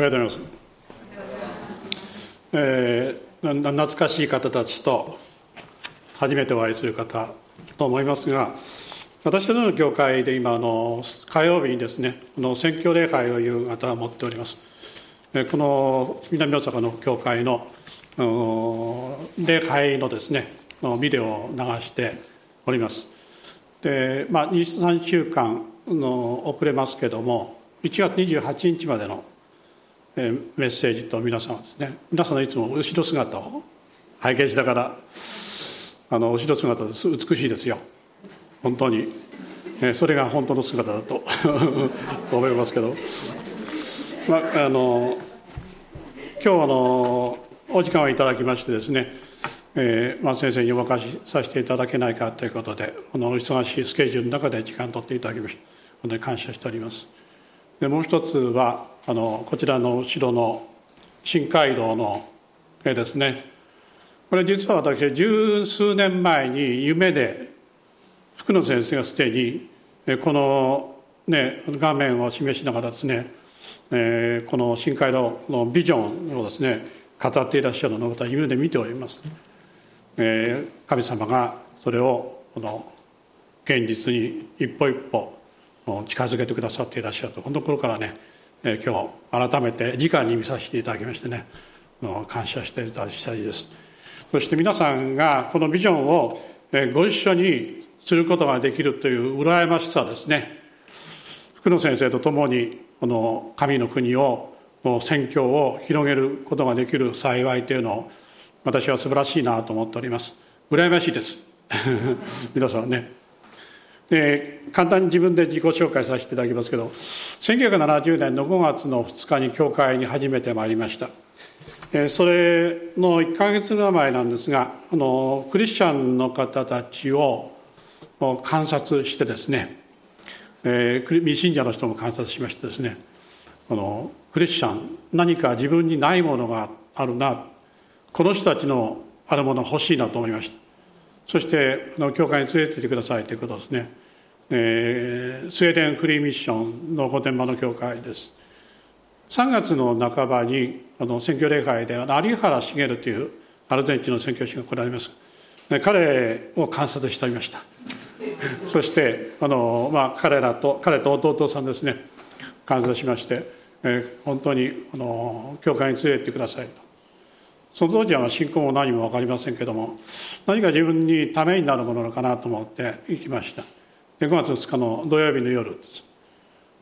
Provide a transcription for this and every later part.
おはようございます。えー、懐かしい方たちと初めてお会いする方と思いますが、私たちの教会で今あの火曜日にですね、この選挙礼拝を夕方持っております。この南大阪の教会の礼拝のですね、ビデオを流しております。で、まあ、2、3週間の遅れますけども、1月28日までのメッセージと皆さんですね。皆さんいつも後ろ姿を拝見しながらあの後ろ姿です。美しいですよ。本当に、えそれが本当の姿だと 思いますけど、まあ、あの今日あのお時間をいただきましてですね、えーまあ、先生にお任せさせていただけないかということでこの忙しいスケジュールの中で時間を取っていただきまして本当に感謝しております。でもう一つはあのこちらの後ろの新街道の絵ですね。これ実は私十数年前に夢で福野先生がすでにこの、ね、画面を示しながらですね、えー、この新街道のビジョンをですね語っていらっしゃるのを私夢で見ております、えー、神様がそれをこの現実に一歩一歩近づけてくださっていらっしゃると。このところからね今日改めて直に見させていただきましてね感謝していた次第です。そして皆さんがこのビジョンをご一緒にすることができるという羨ましさですね。福野先生と共にこの神の国をの宣教を広げることができる幸いというのを私は素晴らしいなと思っております。羨ましいです。皆さんね。で簡単に自分で自己紹介させていただきますけど1970年の5月の2日に教会に初めて参りました。それの1か月ぐらい前なんですがあのクリスチャンの方たちを観察してですね、えー、未信者の人も観察しましてですねこのクリスチャン何か自分にないものがあるなこの人たちのあるもの欲しいなと思いました。そして教会に連れてってくださいということですね。えー、スウェーデンフリーミッションの御殿場の教会です。3月の半ばにあの選挙礼拝で有原茂というアルゼンチンの選挙師が来られます。彼を観察しておりました。そしてあの、まあ、彼らと彼と弟さんですね。観察しまして、えー、本当にあの教会に連れてってくださいと。その当時は信仰も何も分かりませんけども何か自分にためになるものかなと思って行きました。5月2日の土曜日の夜。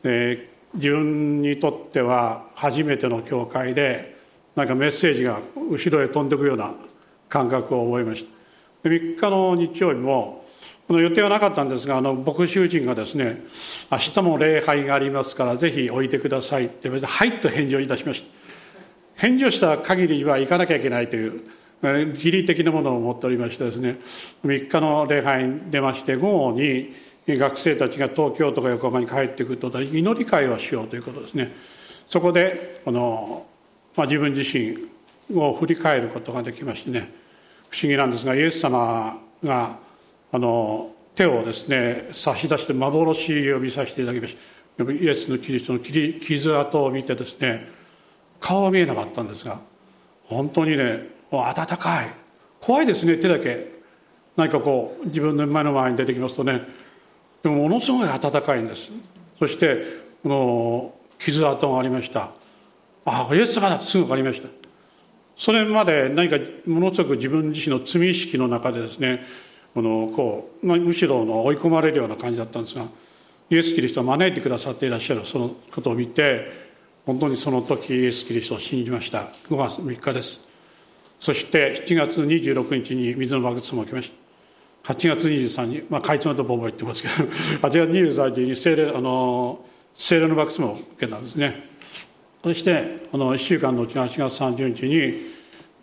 で自分にとっては初めての教会でなんかメッセージが後ろへ飛んでいくような感覚を覚えました。3日の日曜日もこの予定はなかったんですがあの牧師人がですね明日も礼拝がありますからぜひおいてくださいって言われてはいと返事をいたしました。返事をした限りは行かなきゃいけないという義理的なものを持っておりましてですね3日の礼拝に出まして午後に学生たちが東京とか横浜に帰ってくると祈り会をしようということですね。そこでこの、まあ、自分自身を振り返ることができましてね。不思議なんですがイエス様があの手をですね差し出して幻を見させていただきましたイエスのキリストの傷跡を見てですね顔は見えなかったんですが本当にね温かい怖いですね手だけ。何かこう自分の目の前に出てきますとねでもものすごい暖かいんです。そしてこの傷跡がありました。ああイエス様だとすぐ分かりました。それまで何かものすごく自分自身の罪意識の中でですねこのこう、むしろの追い込まれるような感じだったんですがイエス・キリストを招いてくださっていらっしゃるそのことを見て本当にその時イエス・キリストを信じました。5月3日です。そして7月26日に水のバグツも起きました。8月23日、まあ、かいつまとボンボン言ってますけど 8月23日に聖霊あの聖霊のバックスも受けたんですね。そしてこの1週間のうちの8月30日に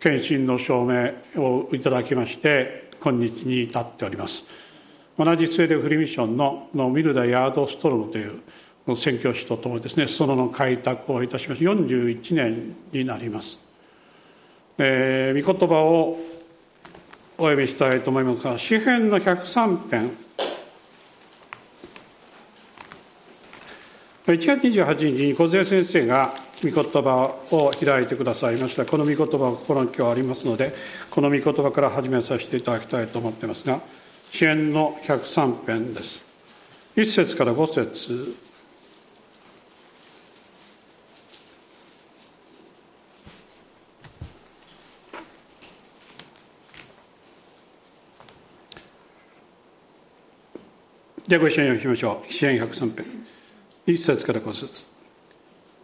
検診の証明をいただきまして今日に至っております。同じスウェーデンフリーミッションののミルダ・ヤードストロムという宣教師とともにですねそのの開拓をいたしまして41年になります、えー、御言葉をお読みしたいと思いますが詩編の103編1月28日に小杉先生が御言葉を開いてくださいました。この御言葉が心に今日ありますのでこの御言葉から始めさせていただきたいと思っていますが支援の103編です。1節から5節。じゃあご一緒に読みましょう。支援103編。1節から5節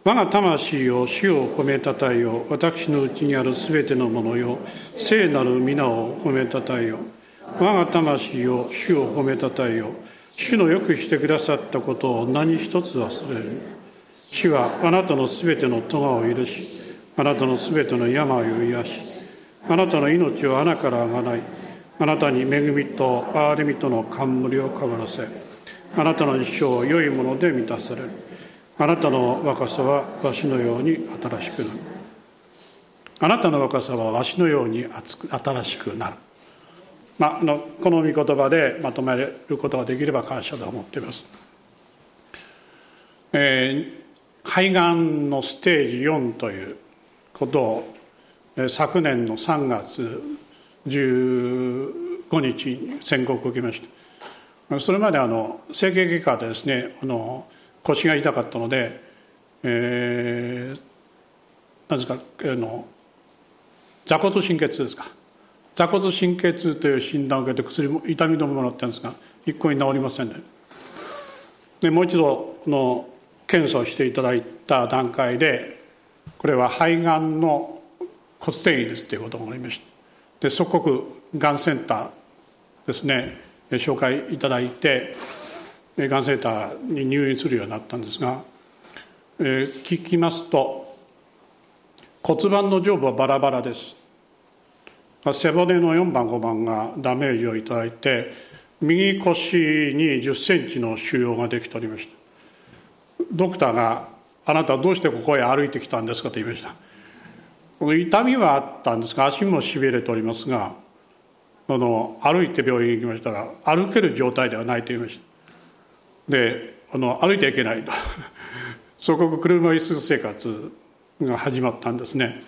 我が魂を主を褒めたたえよ。私のうちにあるすべてのものよ。聖なる皆を褒めたたえよ。我が魂を主を褒めたたえよ。主のよくしてくださったことを何一つ忘れる。主はあなたのすべての咎を許し、あなたのすべての病を癒し、あなたの命を穴からあがない。あなたに恵みと憐れみとの冠をかぶらせあなたの一生を良いもので満たされる。あなたの若さはわしのように新しくなる。あなたの若さはわしのように新しくなる、まあ、のこの御言葉でまとめることができれば感謝と思っています、えー、海岸のステージ4ということを昨年の3月15日宣告を受けました。それまであの整形外科でですねあの腰が痛かったので、えー、何ですかあの座骨神経痛ですか。座骨神経痛という診断を受けて薬も痛み止めもらったんですが一向に治りませんね。でもう一度の検査をしていただいた段階でこれは肺がんの骨転移ですということがありました。で即刻がんセンターですね紹介いただいてがんセンターに入院するようになったんですが、えー、聞きますと骨盤の上部はバラバラです背骨の4番5番がダメージをいただいて右腰に1 0センチの腫瘍ができておりましたドクターが「あなたどうしてここへ歩いてきたんですか?」と言いました痛みはあったんですが足もしびれておりますがあの歩いて病院に行きましたら歩ける状態ではないと言いました。であの歩いてはいけないと。そこ車椅子生活が始まったんですね。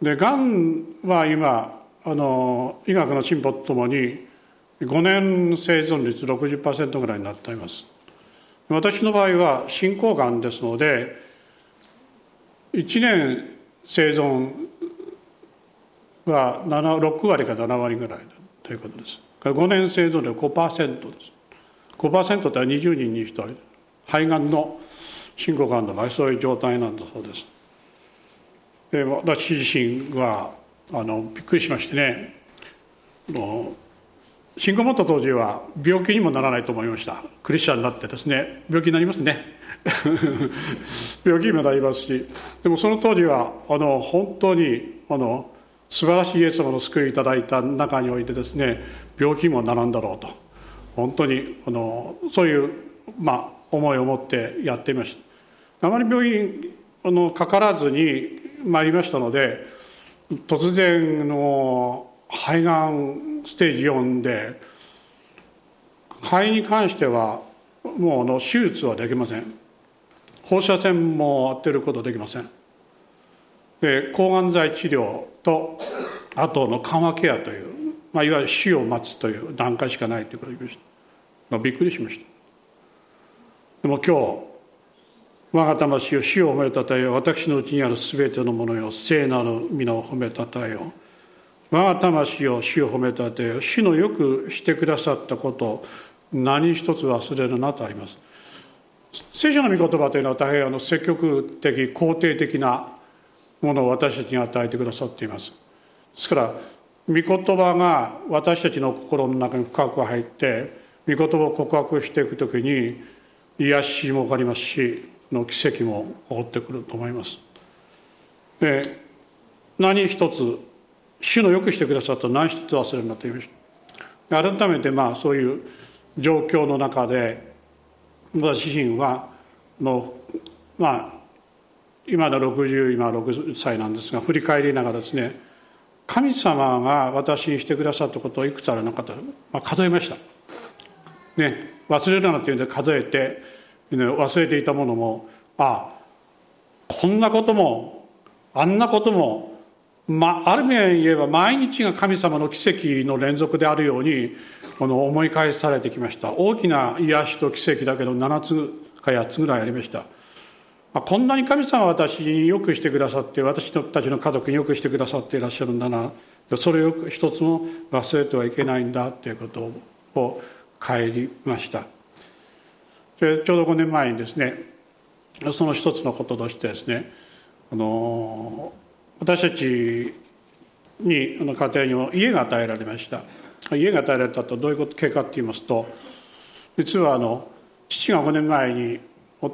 でがんは今あの医学の進歩とともに5年生存率60%ぐらいになっています。私の場合は進行がんですので1年生存は6割か7割ぐらいということです。5年生存率5%です。5%っては20人に1人肺がんの進行がんの場合そういう状態なんだそうです。で私自身はあのびっくりしましてね。信仰持った当時は病気にもならないと思いました。クリスチャンになってですね病気になりますね。病気にもなりますしでもその当時はあの本当にあの素晴らしいイエス様の救いいただいた中においてですね病気もならんだろうと。本当にあのそういう、まあ、思いを持ってやっていました。あまり病院あのかからずに参りましたので突然の肺がんステージ4で肺に関してはもうあの手術はできません。放射線も当てることできません。で抗がん剤治療とあとの緩和ケアという、まあ、いわゆる死を待つという段階しかないということを言いました、まあ、びっくりしました。でも今日我が魂を死を褒めたたえよ私のうちにある全てのものよ聖なる皆を褒めたたえよ我が魂を死を褒めたたえよ主のよくしてくださったことを何一つ忘れるなとあります。聖書の御言葉というのは大変あの積極的肯定的なものを私たちに与えてくださっています。ですから御言葉が私たちの心の中に深く入って御言葉を告白していく時に癒しも起こりますしの奇跡も起こってくると思います。で何一つ主のよくしてくださった何一つ忘れるなと言いました改めてまあそういう状況の中で私自身はのまあ今の60今6歳なんですが振り返りながらですね神様が私にしてくださったことをいくつあるのかと、まあ、数えました。ね、忘れるなというんで数えて、忘れていたものもああこんなこともあんなことも、まあ、ある面言えば毎日が神様の奇跡の連続であるようにこの思い返されてきました。大きな癒しと奇跡だけど7つか8つぐらいありました。こんなに神様は私によくしてくださって私たちの家族によくしてくださっていらっしゃるんだな。それを一つも忘れてはいけないんだということを帰りました。でちょうど5年前にですねその一つのこととしてですねあの私たちにあの家庭にも家が与えられました。家が与えられたとどういうこと経過って言いますと実はあの父が5年前に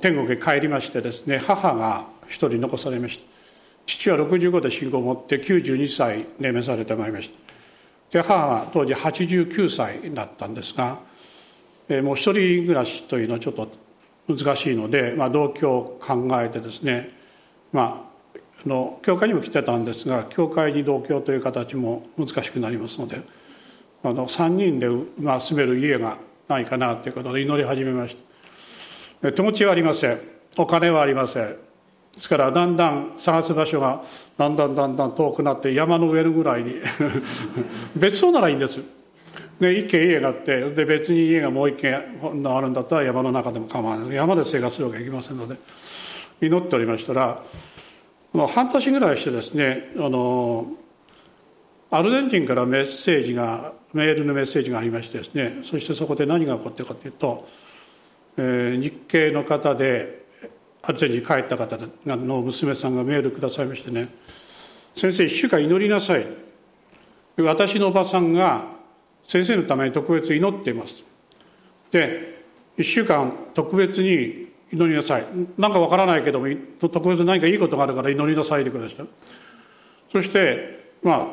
天国へ帰りましてですね母が一人残されました。父は65で信仰を持って92歳で召されてまいりました。で母は当時89歳だったんですがもう一人暮らしというのはちょっと難しいので、まあ、同居を考えてですねまあの教会にも来てたんですが教会に同居という形も難しくなりますのであの3人で、まあ、住める家がないかなということで祈り始めました。手持ちはありません。お金はありません。ですからだんだん探す場所がだんだんだんだん遠くなって山の上のぐらいに 別荘ならいいんです。で一軒家があってで別に家がもう一軒あるんだったら山の中でも構わない。山で生活するわけにいきませんので祈っておりましたら半年ぐらいしてですねあのアルゼンチンからメッセージがメールのメッセージがありましてですねそしてそこで何が起こってるかというと、えー、日系の方でアルゼンチンに帰った方の娘さんがメールくださいましてね「先生一週間祈りなさい」私のおばさんが先生のために特別祈っています。で1週間特別に祈りなさい。何かわからないけども特別に何かいいことがあるから祈りなさいでくださいそしてまあ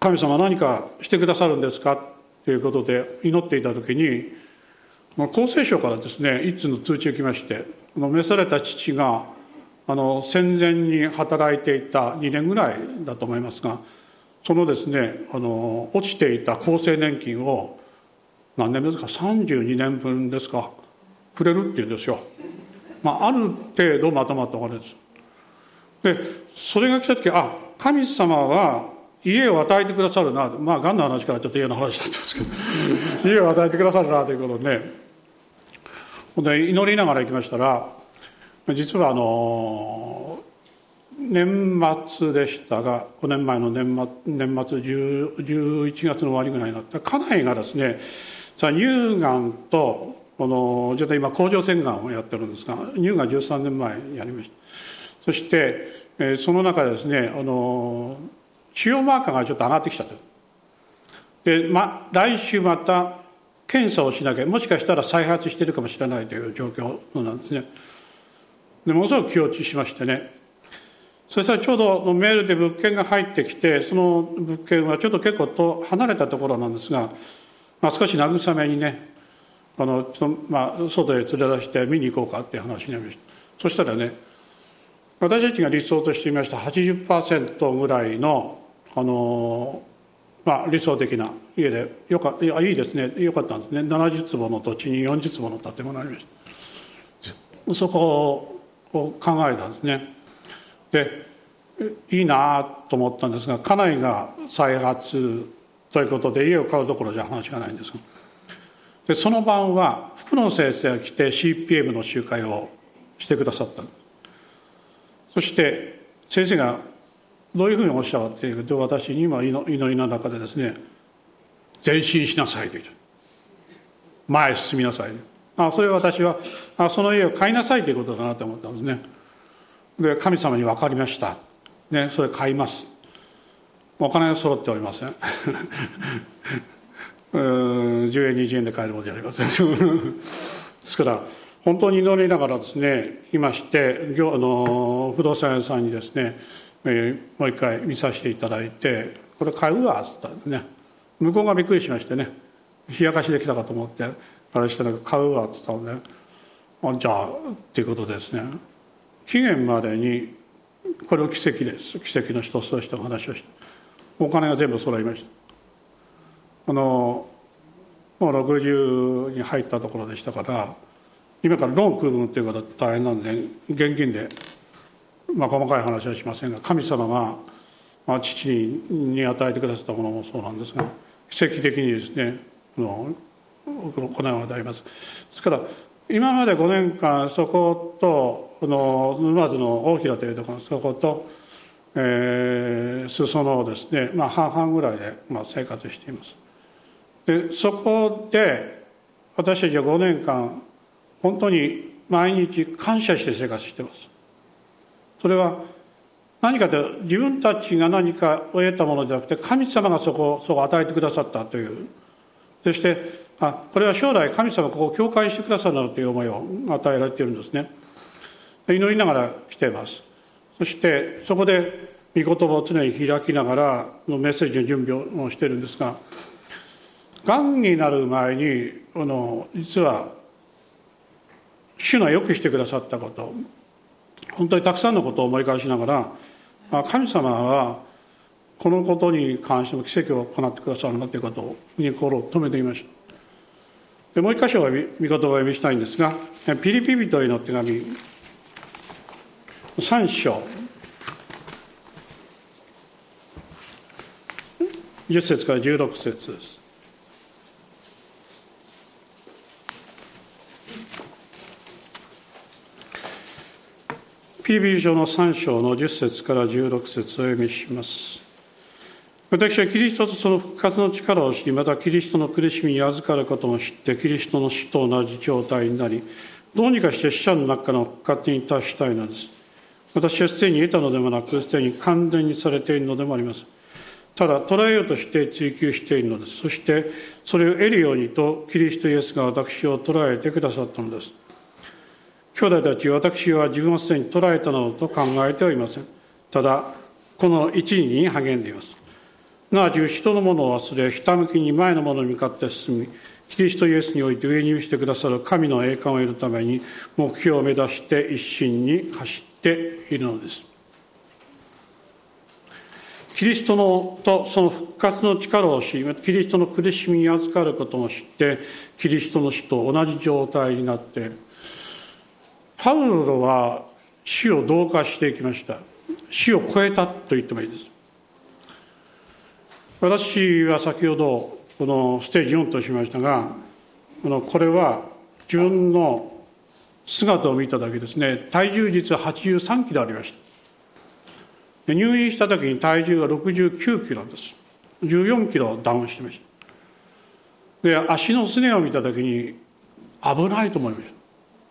神様何かしてくださるんですかということで祈っていた時に厚生省からですね一通の通知が来まして召された父があの戦前に働いていた2年ぐらいだと思いますがそのですねあの落ちていた厚生年金を何年ですか？32年分ですか？くれるっていうんですよ。まあ、ある程度まとまったお金です。でそれが来た時あ神様は家を与えてくださるな。まあがんの話からちょっと嫌な話だったんですけど。家を与えてくださるなということでね。で祈りながら行きましたら実はあの年末でしたが5年前の年末年末11月の終わりぐらいになった家内がですね乳がんとこのちょっと今甲状腺がんをやってるんですが乳がん13年前にやりました。そして、その中でですねあの腫瘍マーカーがちょっと上がってきたと。で、ま、来週また検査をしなきゃもしかしたら再発してるかもしれないという状況なんですね。でものすごく気落ちしましてね。そしたらちょうどメールで物件が入ってきてその物件はちょっと結構と離れたところなんですが、まあ、少し慰めにねあのまあ、外へ連れ出して見に行こうかっていう話になりました。そしたらね私たちが理想としていました80%ぐらいのあの、まあ、理想的な家でよかいやいいですね。よかったんですね。70坪の土地に40坪の建物ありました。そこを考えたんですね。でいいなと思ったんですが家内が再発ということで家を買うどころじゃ話がないんですがでその晩は福野先生が来て CPM の集会をしてくださったそして先生がどういうふうにおっしゃっていると私に今祈りの中でですね前進しなさいと言う。前へ進みなさいあそれは私はあその家を買いなさいということだなと思ったんですね。で神様に分かりました。ねそれ買います。お金が揃っておりません。10円20円で買えるものじゃありません。ですから本当に祈りながらですねいましてあの不動産屋さんにですね、えー、もう一回見させていただいて「これ買うわ」っつったんでね。向こうがびっくりしましてね冷やかしできたかと思ってあれしてなんか買うわって言ったので、あじゃあっていうことですね。期限までにこれを奇跡です。奇跡の一つとしてお話をしてお金が全部揃いました。のもう60に入ったところでしたから今からローン組むっていうことって大変なんで現金でまあ、細かい話はしませんが神様が、まあ、父に与えてくださったものもそうなんですが奇跡的にですねこの行うのであります。ですから今まで5年間そことこの沼津の大平というところそこと、えー、裾野をですね、まあ、半々ぐらいで、まあ、生活しています。でそこで私たちは5年間本当に毎日感謝して生活してます。それは何かと自分たちが何かを得たものじゃなくて神様がそこをそこ与えてくださったという。そしてあこれは将来神様ここを教会してくださるなという思いを与えられているんですね。祈りながら来ています。そしてそこで御言葉を常に開きながらのメッセージの準備をしているんですががんになる前にあの実は主がよくしてくださったこと。本当にたくさんのことを思い返しながらまあ神様はこのことに関しても奇跡を行ってくださるなということを心を止めていました。でもう一箇所は御言葉を読みしたいんですがピリピ人への手紙3章。10節から16節です。ピリピリ書の3章の10節から16節を読みします私はキリストとその復活の力を知り、またキリストの苦しみに預かることも知って、キリストの死と同じ状態になり、どうにかして死者の中の復活に達したいのです。私はすでに得たのでもなく、すでに完全にされているのでもあります。ただ、捉えようとして追求しているのです。そして、それを得るようにと、キリストイエスが私を捉えてくださったのです。兄弟たち、私は自分をすでに捉えたのと考えてはいません。ただ、この一時に励んでいます。なわち人のものを忘れひたむきに前のものに向かって進みキリストイエスにおいて上に見せてくださる神の栄冠を得るために目標を目指して一心に走っているのですキリストのとその復活の力を知りキリストの苦しみに預かることも知ってキリストの死と同じ状態になってパウロは死を同化していきました。死を超えたと言ってもいいです。私は先ほどこのステージ4としましたがこのこれは自分の姿を見ただけですね。体重実は83キロありました。入院した時に体重が69キロです。14キロダウンしてました。で足のすねを見た時に危ないと思いました。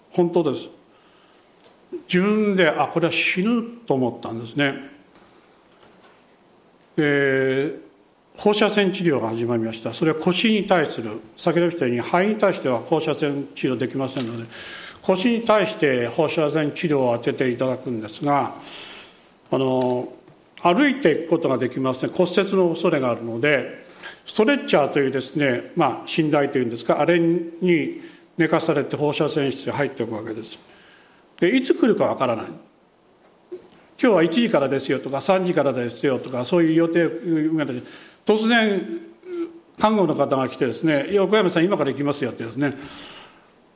本当です。自分であこれは死ぬと思ったんですね。で放射線治療が始まりました。それは腰に対する先ほど言ったように肺に対しては放射線治療できませんので腰に対して放射線治療を当てていただくんですがあの歩いていくことができません。骨折の恐れがあるのでストレッチャーというですねまあ寝台というんですかあれに寝かされて放射線室に入っていくわけです。でいつ来るかわからない。今日は1時からですよとか3時からですよとかそういう予定突然看護の方が来てですね「横山さん今から行きますよ」ってですね。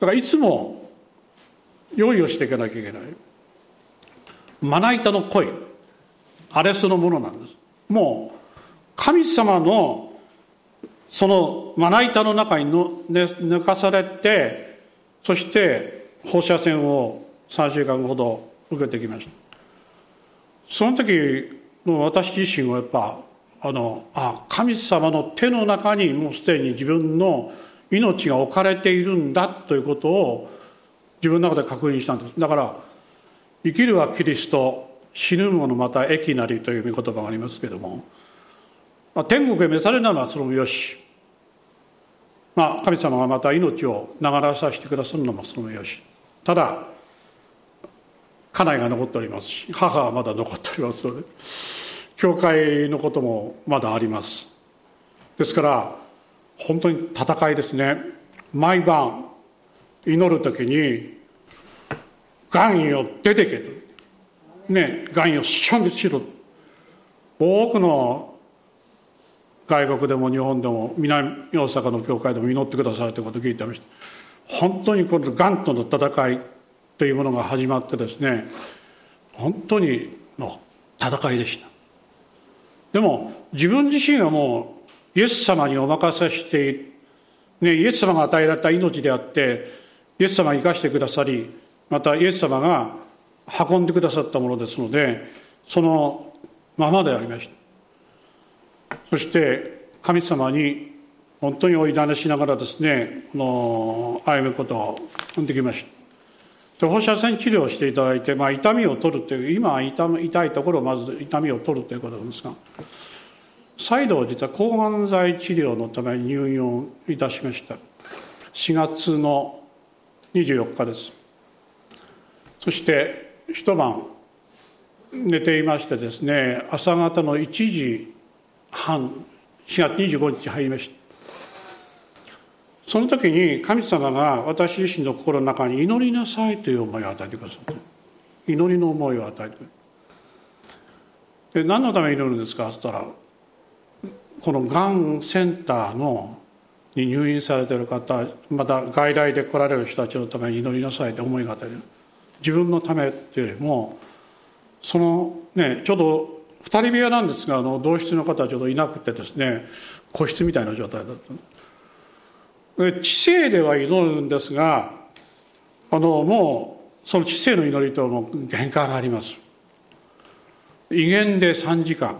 だからいつも用意をしていかなきゃいけない。まな板の声。あれそのものなんです。もう神様のそのまな板の中にの、ね、抜かされてそして放射線を3週間ほど受けてきました。その時の私自身はやっぱあのあ神様の手の中にもうすでに自分の命が置かれているんだということを自分の中で確認したんです。だから生きるはキリスト死ぬものまた益なりという御言葉がありますけども、まあ、天国へ召されるのはそれもよし、まあ、神様がまた命を流らさせてくださるのもそれもよし。ただ家内が残っておりますし母はまだ残っておりますので教会のこともまだあります。ですから本当に戦いですね。毎晩祈る時に「がんよ出てけ」と「ねがんよ消滅しろ」多くの外国でも日本でも南大阪の教会でも祈ってくださるということを聞いてました。本当にこのがんとの戦いというものが始まってですね本当にの戦いでした。でも自分自身はもうイエス様にお任せして、ね、イエス様が与えられた命であってイエス様が生かしてくださりまたイエス様が運んでくださったものですのでそのままでありました。そして神様に本当にお委ねしながらですねこの歩むことをできました。放射線治療をしていただいて、まあ、痛みを取るという今は痛いところをまず痛みを取るということなんですが再度実は抗がん剤治療のために入院をいたしました。4月の24日です。そして一晩寝ていましてですね朝方の1時半4月25日入りました。その時に神様が私自身の心の中に祈りなさいという思いを与えてくださった。祈りの思いを与えてくれで何のために祈るんですかって言ったらこのがんセンターのに入院されてる方また外来で来られる人たちのために祈りなさいと思いが与える。自分のためっていうよりもそのねちょうど2人部屋なんですがあの同室の方はちょうどいなくてですね個室みたいな状態だった。知性では祈るんですがあのもうその知性の祈りとも限界があります。威厳で3時間。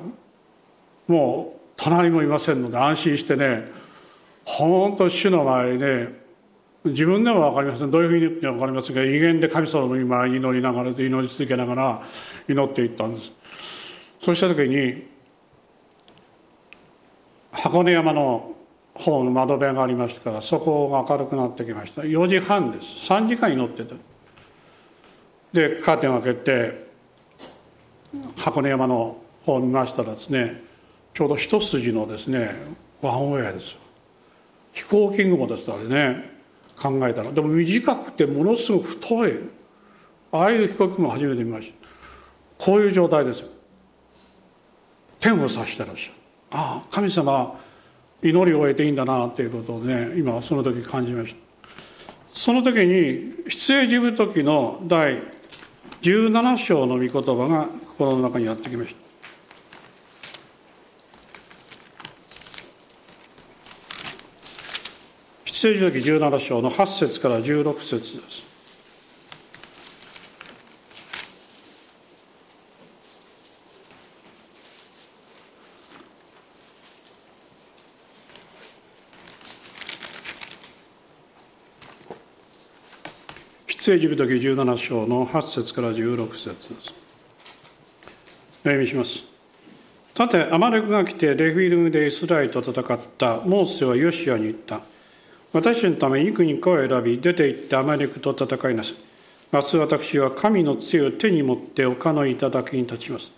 もう隣もいませんので安心してね本当主の前にね自分でも分かりません。どういうふうに言って分かりませんが威厳で神様の今祈りながら祈り続けながら祈っていったんです。そうした時に箱根山の方の窓辺がありましたからそこが明るくなってきました。4時半です。3時間祈ってた。でカーテンを開けて箱根山の方を見ましたらですねちょうど一筋のですねワンウェアです飛行機雲ですあれね考えたら。でも短くてものすごく太い。ああいう飛行機も初めて見ました。こういう状態ですよ。天を指してらっしゃるああ神様祈りを終えていいんだなっていうことをね今その時感じましたその時に出エジプト記の第17章の御言葉が心の中にやってきました出エジ記17章の8節から16節です。出エジプト記17章の8節から16節です。お読みします。さて、アマレクが来てレフィルムでイスラエルと戦ったモーセはヨシアに言った。私のために幾人を選び出て行ってアマレクと戦いなさい明日私は神の杖を手に持って丘の頂に立ちます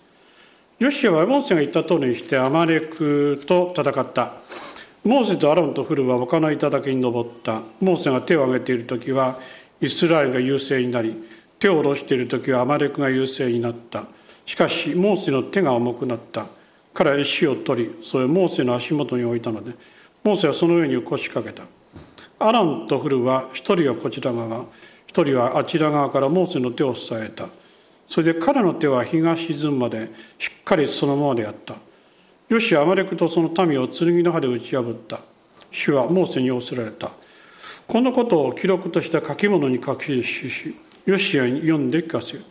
ヨシアはモーセが言った通りにしてアマレクと戦ったモーセとアロンとフルは丘の頂に登ったモーセが手を挙げている時はイスラエルが優勢になり手を下ろしている時はアマレクが優勢になった。しかしモーセの手が重くなった。彼は石を取りそれをモーセの足元に置いたのでモーセはその上に腰掛けた。アランとフルは一人はこちら側。一人はあちら側からモーセの手を支えた。それで彼の手は日が沈むまでしっかりそのままであった。よしアマレクとその民を剣の刃で打ち破った。主はモーセに仰せられた。このことを記録とした書き物に書きししヨシアに読んで聞かせよ。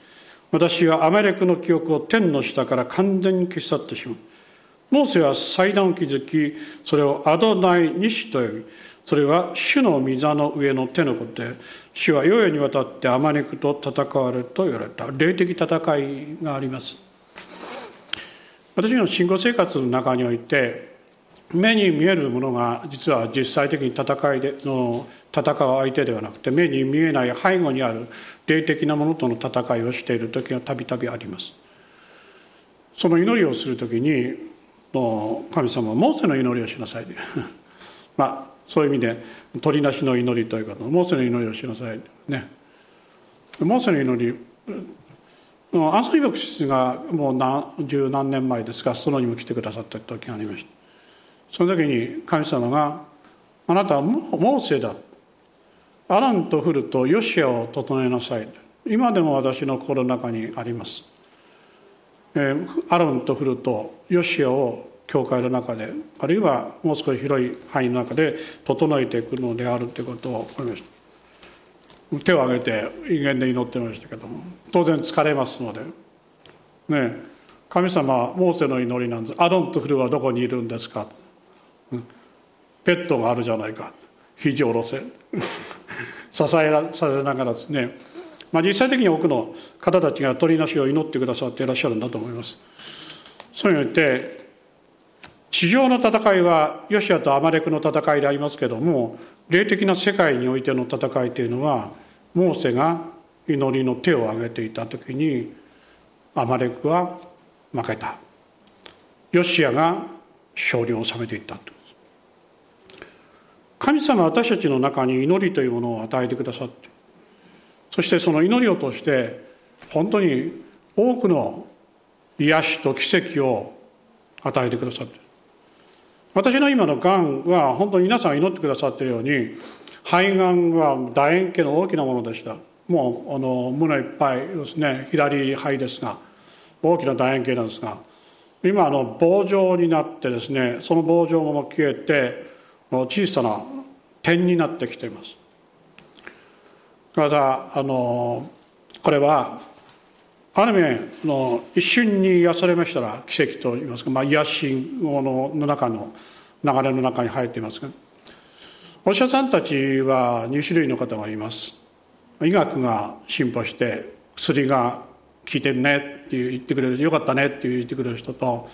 私はアマレクの記憶を天の下から完全に消し去ってしまう。モーセは祭壇を築きそれをアドナイ・ニシと呼びそれは主の御座の上の手のことで主は世々にわたってあまねくと戦われると言われた。霊的戦いがあります。私の信仰生活の中において目に見えるものが実は実際的に戦いでの戦う相手ではなくて目に見えない背後にある霊的なものとの戦いをしている時がたびたびあります。その祈りをする時に神様はモーセの祈りをしなさい。まあそういう意味で鳥なしの祈りということモーセの祈りをしなさい。ね。モーセの祈りアンソニ牧師がもう何十何年前ですかそのにも来てくださった時がありました。その時に神様が「あなたはモーセだ」「アランとフルとヨシアを整えなさい」今でも私の心の中にあります。えアロンとフルとヨシアを教会の中であるいはもう少し広い範囲の中で整えていくのであるということを思いました。手を挙げて威厳で祈ってましたけども。当然疲れますので。ね神様モーセの祈りなんです。アロンとフルはどこにいるんですか？ペットがあるじゃないか。肘を下ろせ支えらされながらですね。まあ、実際的に多くの方たちが取りなしを祈ってくださっていらっしゃるんだと思います。そういうによって地上の戦いはヨシアとアマレクの戦いでありますけども霊的な世界においての戦いというのはモーセが祈りの手を挙げていた時にアマレクは負けた。ヨシアが勝利を収めていったと。神様は私たちの中に祈りというものを与えてくださってそしてその祈りを通して本当に多くの癒しと奇跡を与えてくださって私の今のがんは本当に皆さん祈ってくださっているように肺がんは楕円形の大きなものでした。もうあの胸いっぱいですね左肺ですが大きな楕円形なんですが今あの棒状になってですねその棒状も消えて小さな点になってきています。またあのこれはある意味の一瞬に癒されましたら奇跡といいますか、まあ、癒しの中の流れの中に入っていますがお医者さんたちは2種類の方がいます。医学が進歩して薬が効いてるねって言ってくれるよかったねって言ってくれる人と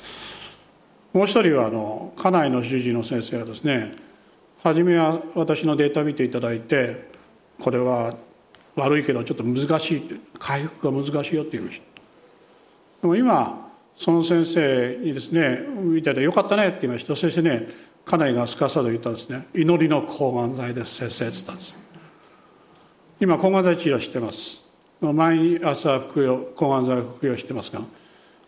もう一人はあの家内の主治医の先生がですね初めは私のデータ見ていただいてこれは悪いけどちょっと難しい回復が難しいよって言いましたでも今その先生にですね見ててよかったねって言いました。そしてね家内がすかさず言ったんですね。祈りの抗がん剤です先生って言ったんです。今抗がん剤治療してます。毎朝服用抗がん剤を服用してますが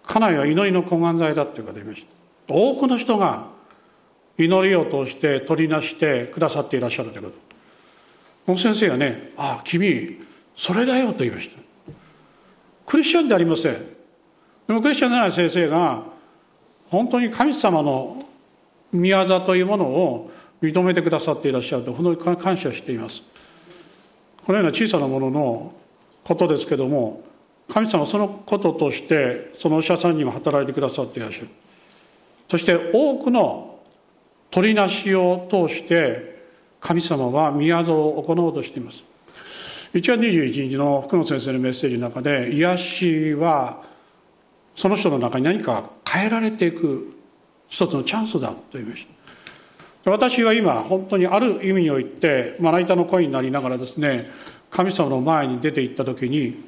家内は祈りの抗がん剤だっていうことを言いました。多くの人が祈りを通して取りなしてくださっていらっしゃるということ。この先生がね「ああ君それだよ」と言いました。クリスチャンでありません。でもクリスチャンでない先生が本当に神様の宮座というものを認めてくださっていらっしゃると本当に感謝しています。このような小さなもののことですけども神様はそのこととしてそのお医者さんにも働いてくださっていらっしゃる。そして多くの取りなしを通して神様は宮蔵を行おうとしています。1月21日の福野先生のメッセージの中で癒しはその人の中に何か変えられていく一つのチャンスだと言いました。私は今本当にある意味においてまな板の声になりながらですね神様の前に出て行った時に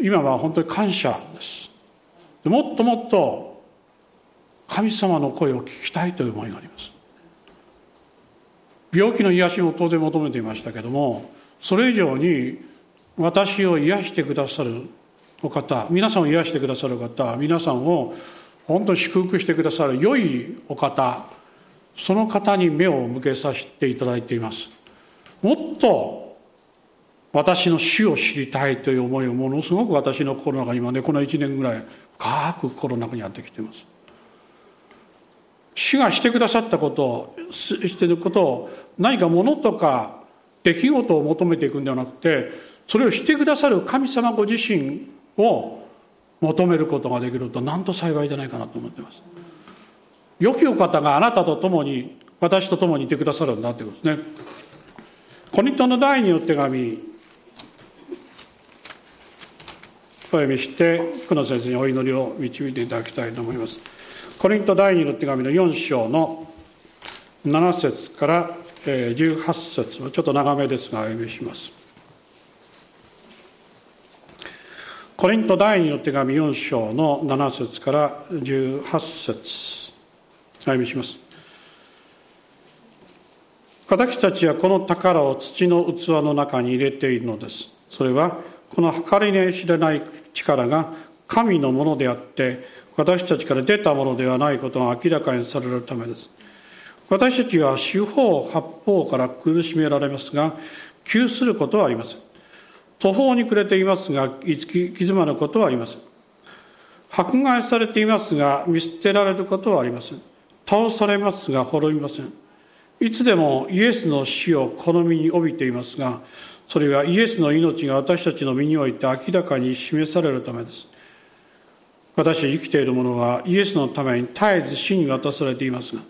今は本当に感謝です。もっともっと神様の声を聞きたいという思いがあります。病気の癒しも当然求めていましたけどもそれ以上に私を癒してくださるお方皆さんを癒してくださる方皆さんを本当に祝福してくださる良いお方その方に目を向けさせていただいています。もっと私の死を知りたいという思いをものすごく私の心の中に今ねこの1年ぐらい深く心の中にやってきています。主がしてくださったことをしてることを何かものとか出来事を求めていくんではなくてそれをしてくださる神様ご自身を求めることができるとなんと幸いじゃないかなと思ってます。良きお方があなたと共に私と共にいてくださるんだということですね。コニトの第二の手紙お読みして福野先生にお祈りを導いていただきたいと思います。コリント第二の手紙の4章の7節から18節ちょっと長めですがお読みします。コリント第二の手紙4章の7節から18節。お読みします。私たちはこの宝を土の器の中に入れているのです。それはこの計りね知れない力が神のものであって私たちから出たものではないことが明らかにされるためです。私たちは四方八方から苦しめられますが窮することはありません。途方に暮れていますが行き詰まることはありません。迫害されていますが見捨てられることはありません。倒されますが滅びません。いつでもイエスの死を好みに帯びていますがそれはイエスの命が私たちの身において明らかに示されるためです。私たち生きている者はイエスのために絶えず死に渡されていますが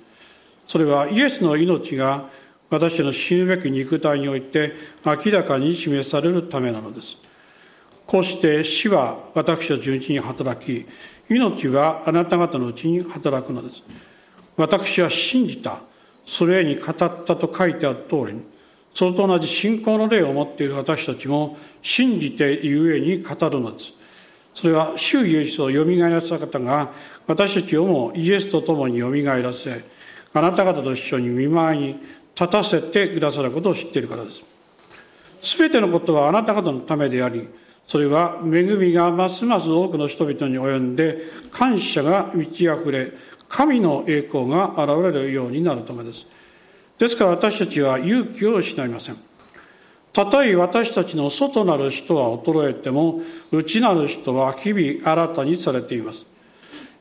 それはイエスの命が私の死ぬべき肉体において明らかに示されるためなのです。こうして死は私たちのうちに働き命はあなた方のうちに働くのです。私は信じたそれに語ったと書いてある通りにそれと同じ信仰の霊を持っている私たちも信じてゆえに語るのです。それは主イエスをよみがえらせた方が私たちをもイエスと共によみがえらせあなた方と一緒に見舞いに立たせてくださることを知っているからです。すべてのことはあなた方のためでありそれは恵みがますます多くの人々に及んで感謝が満ち溢れ神の栄光が現れるようになるためです。ですから私たちは勇気を失いません。たとえ私たちの外なる人は衰えても内なる人は日々新たにされています。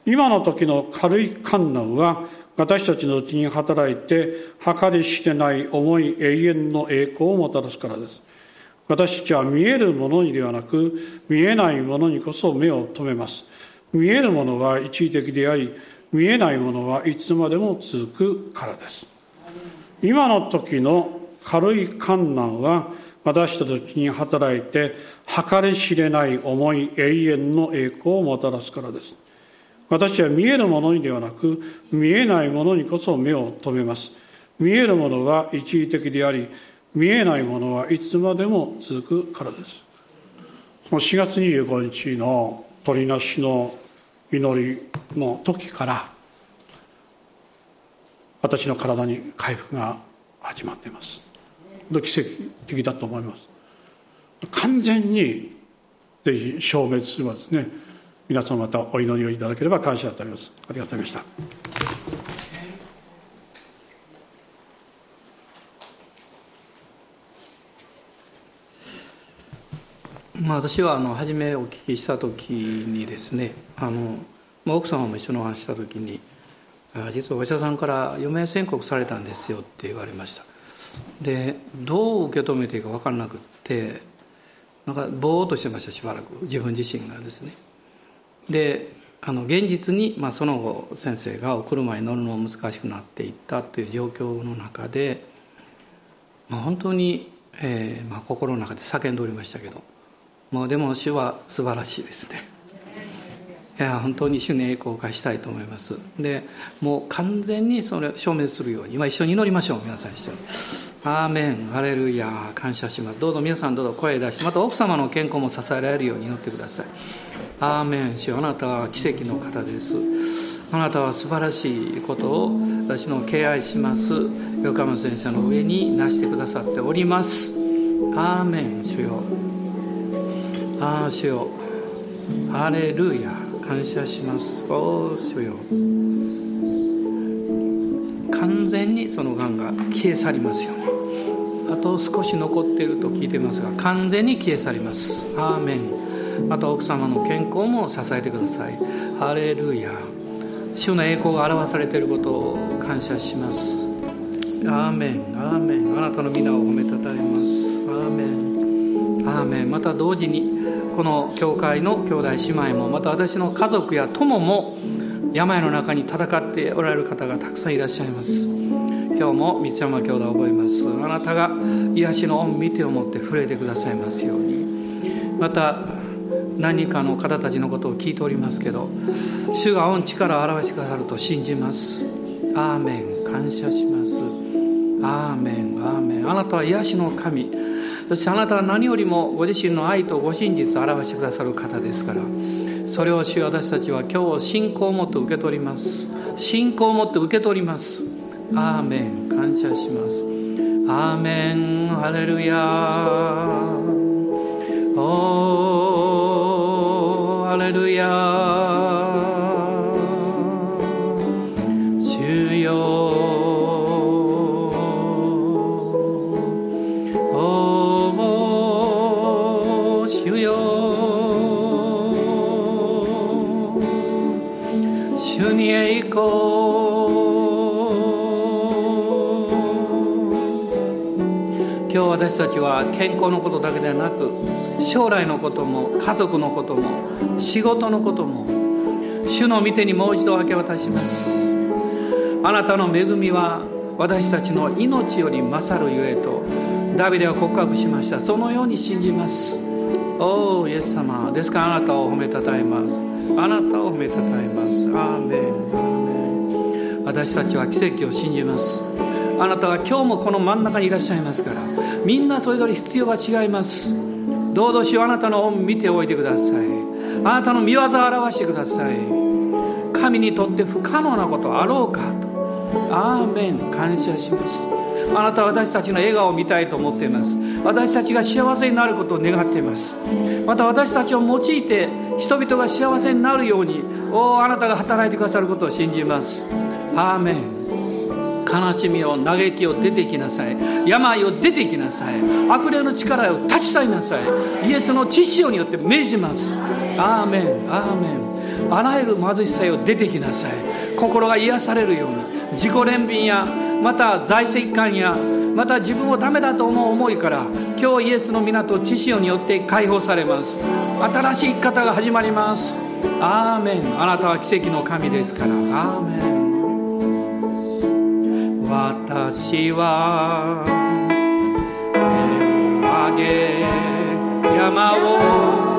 今の時の軽い観難は私たちのうちに働いて計り知れない重い永遠の栄光をもたらすからです。私たちは見えるものにではなく見えないものにこそ目を留めます。見えるものは一時的であり見えないものはいつまでも続くからです。今の時の軽い観難は私たちに働いて計り知れない重い永遠の栄光をもたらすからです。私は見えるものにではなく見えないものにこそ目を留めます。見えるものは一時的であり見えないものはいつまでも続くからです。4月25日の鳥なしの祈りの時から私の体に回復が始まっています。奇跡的だと思います。完全にぜひ消滅すればですね。皆様またお祈りをいただければ感謝しております。ありがとうございました。まあ、私はあの初めお聞きした時にですねあの、まあ、奥様も一緒にお話した時に実はお医者さんから余命宣告されたんですよって言われました。でどう受け止めていいか分からなくってなんかぼーっとしてましたしばらく自分自身がですね。であの現実に、まあ、その後先生がお車に乗るのも難しくなっていったという状況の中で、まあ、本当に、えーまあ、心の中で叫んでおりましたけどもうでも主は素晴らしいですね。いや本当に主に栄光を返したいと思います。でもう完全にそれ証明するように今一緒に祈りましょう皆さん一緒に。アーメンハレルヤ感謝します。どうぞ皆さんどうぞ声出してまた奥様の健康も支えられるように祈ってください。アーメン主あなたは奇跡の方です。あなたは素晴らしいことを私の敬愛します。横山先生の上に成してくださっております。アーメン主よ。ああ主よ。ハレルヤ感謝します。お主よ。完全にそのがんが消え去りますよね。あと少し残っていると聞いてますが完全に消え去ります。アーメン。また奥様の健康も支えてください。ハレルヤ。主の栄光が表されていることを感謝します。アーメン。アーメン。あなたの皆を褒めたたえます。アーメン。アーメン。また同時にこの教会の兄弟姉妹もまた私の家族や友も病の中に戦っておられる方がたくさんいらっしゃいます。今日も三山兄弟を覚えます。あなたが癒しの恩見てを持って触れてくださいますように。また何かの方たちのことを聞いておりますけど主が恩力を表してくださると信じます。アーメン。感謝します。アーメン。アーメン。あなたは癒しの神。そしてあなたは何よりもご自身の愛とご真実を表してくださる方ですからそれを主私たちは今日信仰を持って受け取ります。信仰を持って受け取ります。アーメン。感謝します。アーメン。ハレルヤ私たちは健康のことだけではなく将来のことも家族のことも仕事のことも主の御手にもう一度明け渡します。あなたの恵みは私たちの命より勝るゆえとダビデは告白しました。そのように信じます。おおイエス様。ですからあなたを褒めたたえます。あなたを褒めたたえます。アーメン。アーメン。私たちは奇跡を信じます。あなたは今日もこの真ん中にいらっしゃいますからみんなそれぞれ必要は違います。どうぞしようあなたの恩見ておいてください。あなたの見業を表してください。神にとって不可能なことあろうかと。アーメン。感謝します。あなたは私たちの笑顔を見たいと思っています。私たちが幸せになることを願っています。また私たちを用いて人々が幸せになるようにおあなたが働いてくださることを信じます。アーメン。悲しみを嘆きを出ていきなさい。病を出ていきなさい。悪霊の力を立ち去りなさい。イエスの知識によって命じます。アーメン。アーメン。あらゆる貧しさよ出てきなさい。心が癒されるように。自己憐憫やまた財政感やまた自分をダメだと思う思いから今日イエスの港知識によって解放されます。新しい生き方が始まります。アーメン。あなたは奇跡の神ですから。アーメン。私は手を上げ山を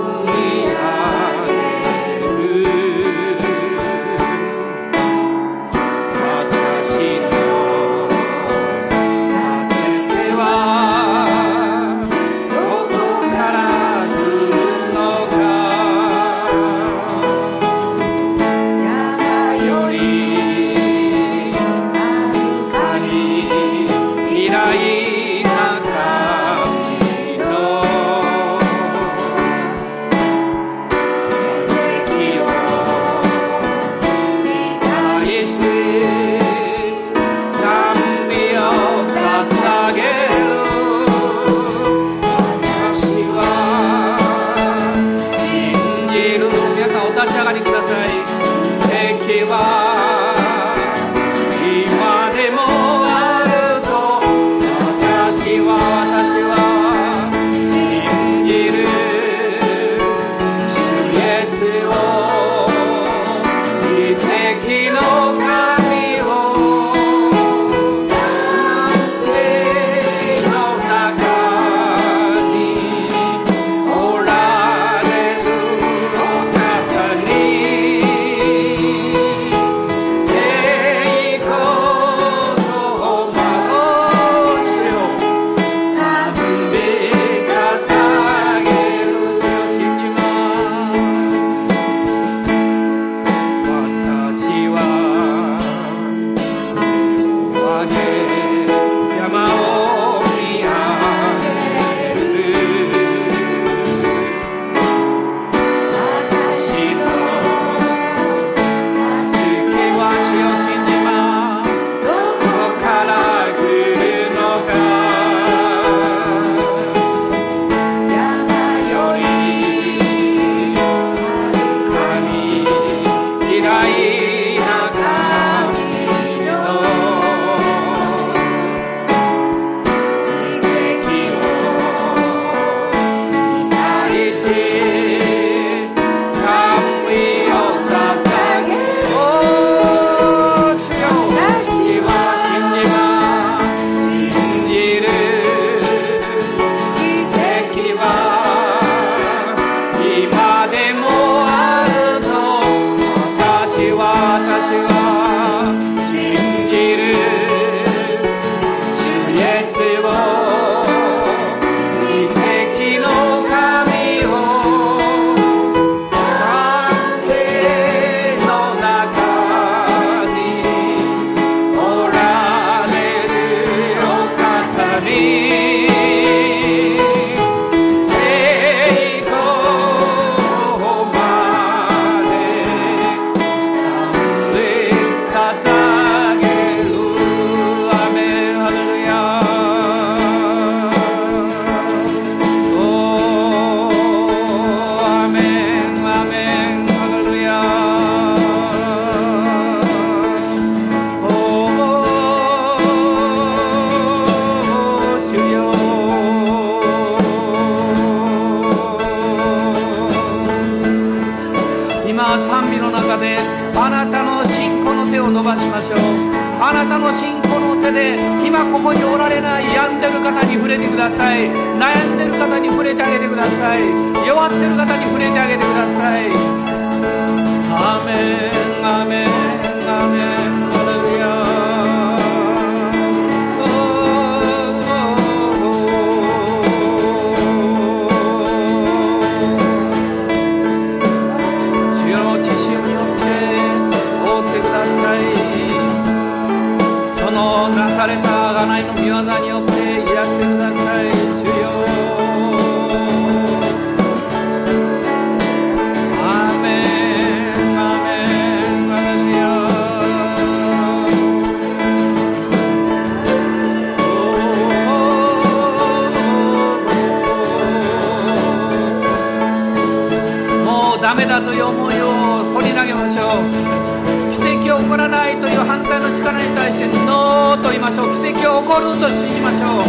もっと信じましょう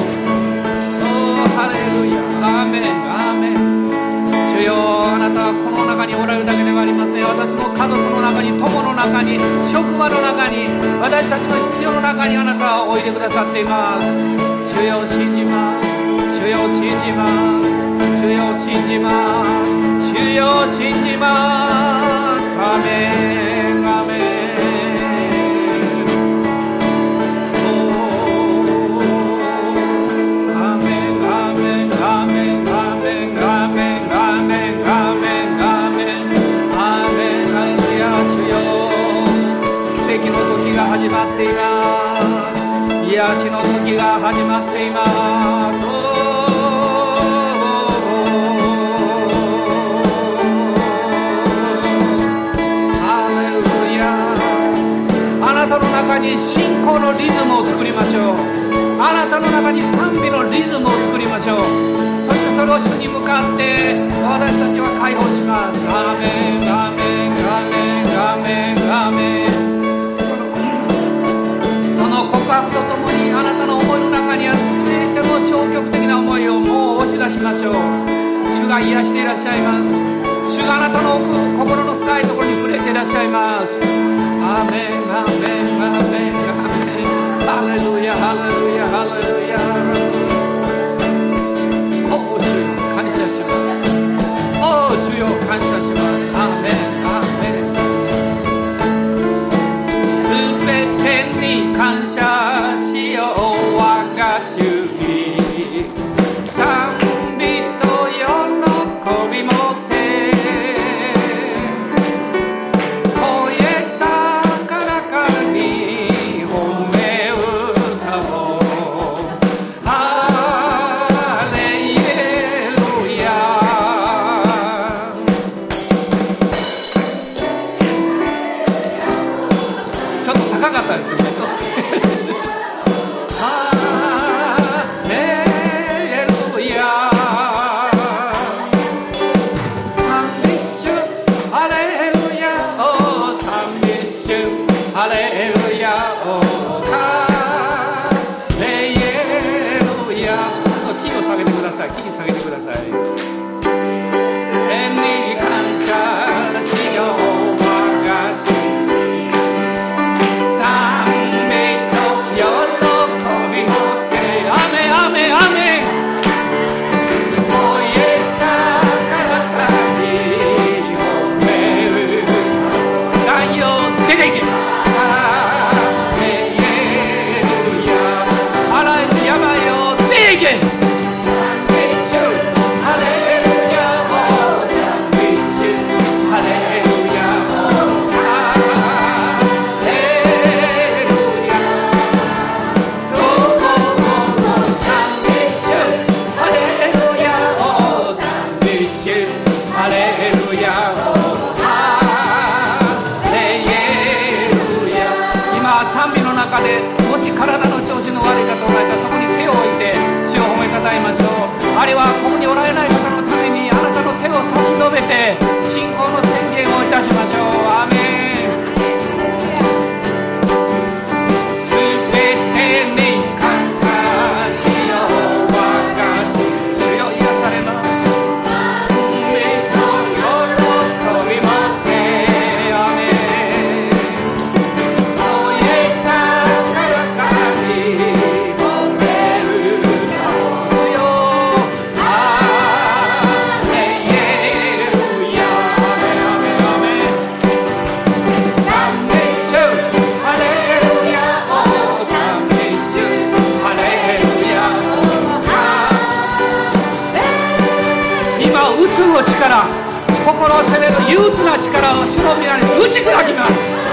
おおハレルヤアーメンアーメン主よあなたはこの中におられるだけではありません私の家族の中に友の中に職場の中に私たちの必要の中にあなたはおいでくださっています主よ。信じます。主よ信じます。主よ信じます。主よ信じます。アーメン。癒しの時が始まっていますあなたの中に信仰のリズムを作りましょう。あなたの中に賛美のリズムを作りましょうそしてそれを主に向かって私たちは解放します。アメンアメンアメンアメンアメン。ましょう。主が癒していらっしゃいます。主があなたの心の深いところに触れていらっしゃいます。アメンアメンアメンアメン。ハレルヤハレルヤハレルヤ。ame, ame, ame. 鬱の力心を責める憂鬱な力を主の皆に打ち砕きます。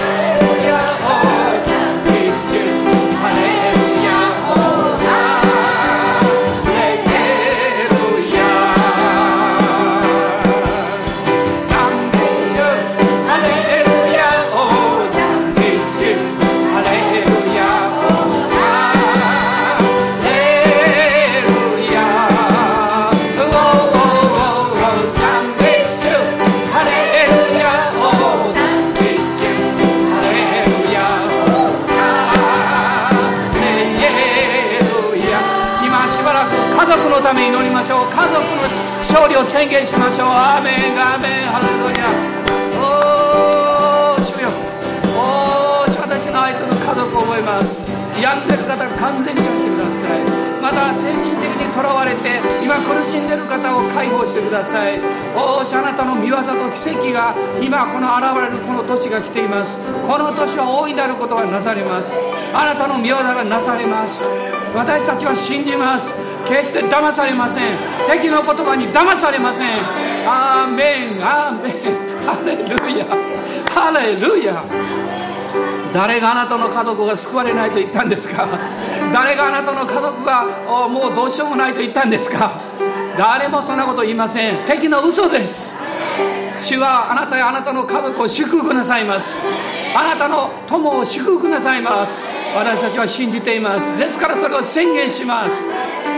宣言しましょう。アーメンアーメン。ハレルヤ。おー主よ。おー私の愛する家族を覚えます。病んでる方完全に許してください。また精神的にとらわれて今苦しんでる方を解放してください。おーしあなたの見業と奇跡が今この現れるこの年が来ています。この年は大いなることがなされます。あなたの見業がなされます。私たちは信じます。決して騙されません。敵の言葉に騙されません。アーメン。アーメン。ハレルヤ。ハレルヤ。誰があなたの家族が救われないと言ったんですか？誰があなたの家族がもうどうしようもないと言ったんですか？誰もそんなこと言いません。敵の嘘です。主はあなたやあなたの家族を祝福なさいます。あなたの友を祝福なさいます。私たちは信じています。ですからそれを宣言します。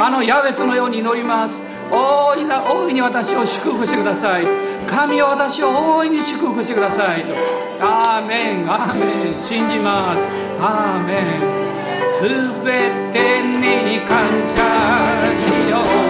あのヤベツのように祈ります。大いな大いに私を祝福してください。神を私を大いに祝福してください。アーメンアーメン。信じます。アーメン。すべてに感謝しよう。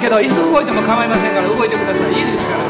けど椅子動いても構いませんから動いてください。いいですから。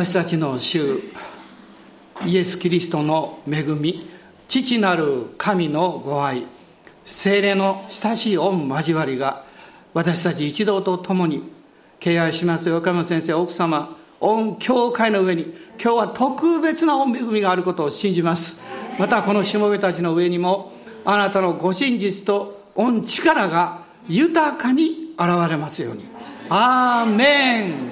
私たちの主イエス・キリストの恵み父なる神のご愛精霊の親しい御交わりが私たち一同と共に敬愛します横山先生奥様御教会の上に今日は特別な御恵みがあることを信じます。またこのしもべたちの上にもあなたのご真実と御力が豊かに現れますように。アーメン。